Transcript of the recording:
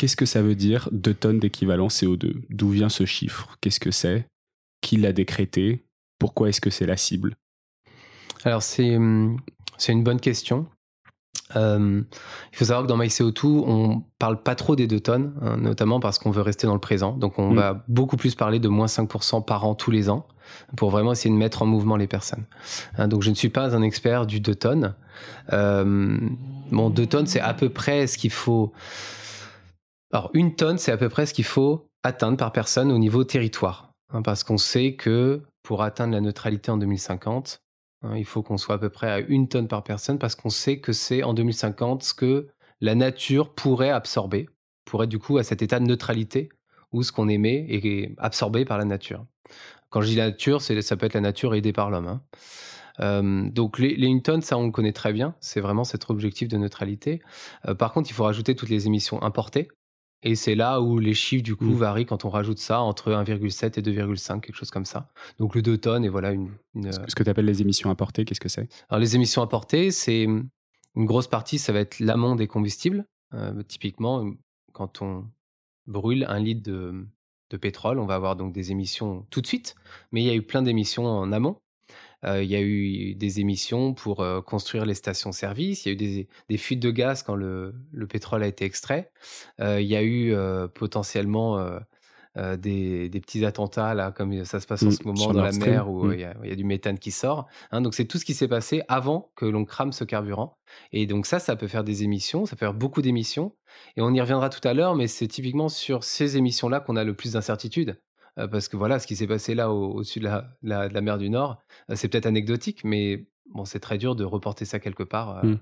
qu'est-ce que ça veut dire 2 tonnes d'équivalent CO2 D'où vient ce chiffre? Qu'est-ce que c'est? Qui l'a décrété? Pourquoi est-ce que c'est la cible? Alors, c'est hum, une bonne question. Euh, il faut savoir que dans MyCO2, on parle pas trop des 2 tonnes, hein, notamment parce qu'on veut rester dans le présent. Donc, on mm. va beaucoup plus parler de moins 5% par an tous les ans pour vraiment essayer de mettre en mouvement les personnes. Hein, donc, je ne suis pas un expert du 2 tonnes. Euh, bon, 2 tonnes, c'est à peu près ce qu'il faut. Alors, une tonne, c'est à peu près ce qu'il faut atteindre par personne au niveau territoire. Hein, parce qu'on sait que pour atteindre la neutralité en 2050, Hein, il faut qu'on soit à peu près à une tonne par personne parce qu'on sait que c'est en 2050 ce que la nature pourrait absorber, pourrait du coup à cet état de neutralité où ce qu'on émet est absorbé par la nature. Quand je dis la nature, ça peut être la nature aidée par l'homme. Hein. Euh, donc les, les, une tonne, ça on le connaît très bien, c'est vraiment cet objectif de neutralité. Euh, par contre, il faut rajouter toutes les émissions importées, et c'est là où les chiffres, du coup, mmh. varient quand on rajoute ça entre 1,7 et 2,5, quelque chose comme ça. Donc le 2 tonnes, et voilà une. Ce que tu appelles les émissions importées, qu'est-ce que c'est? Alors les émissions importées, c'est une grosse partie, ça va être l'amont des combustibles. Euh, typiquement, quand on brûle un litre de, de pétrole, on va avoir donc des émissions tout de suite, mais il y a eu plein d'émissions en amont. Il y a eu des émissions pour construire les stations-service. Il y a eu des, fuites de gaz quand le, pétrole a été extrait. Il y a eu potentiellement des, petits attentats, là, comme ça se passe en mmh, ce moment dans la mer où mmh. il, y a, du méthane qui sort. Hein. donc, c'est tout ce qui s'est passé avant que l'on crame ce carburant. Et donc, ça, ça peut faire des émissions, ça peut faire beaucoup d'émissions. Et on y reviendra tout à l'heure, mais c'est typiquement sur ces émissions-là qu'on a le plus d'incertitudes. Parce que voilà, ce qui s'est passé là au-dessus de, la, mer du Nord, c'est peut-être anecdotique, mais bon, c'est très dur de reporter ça quelque part. Mmh.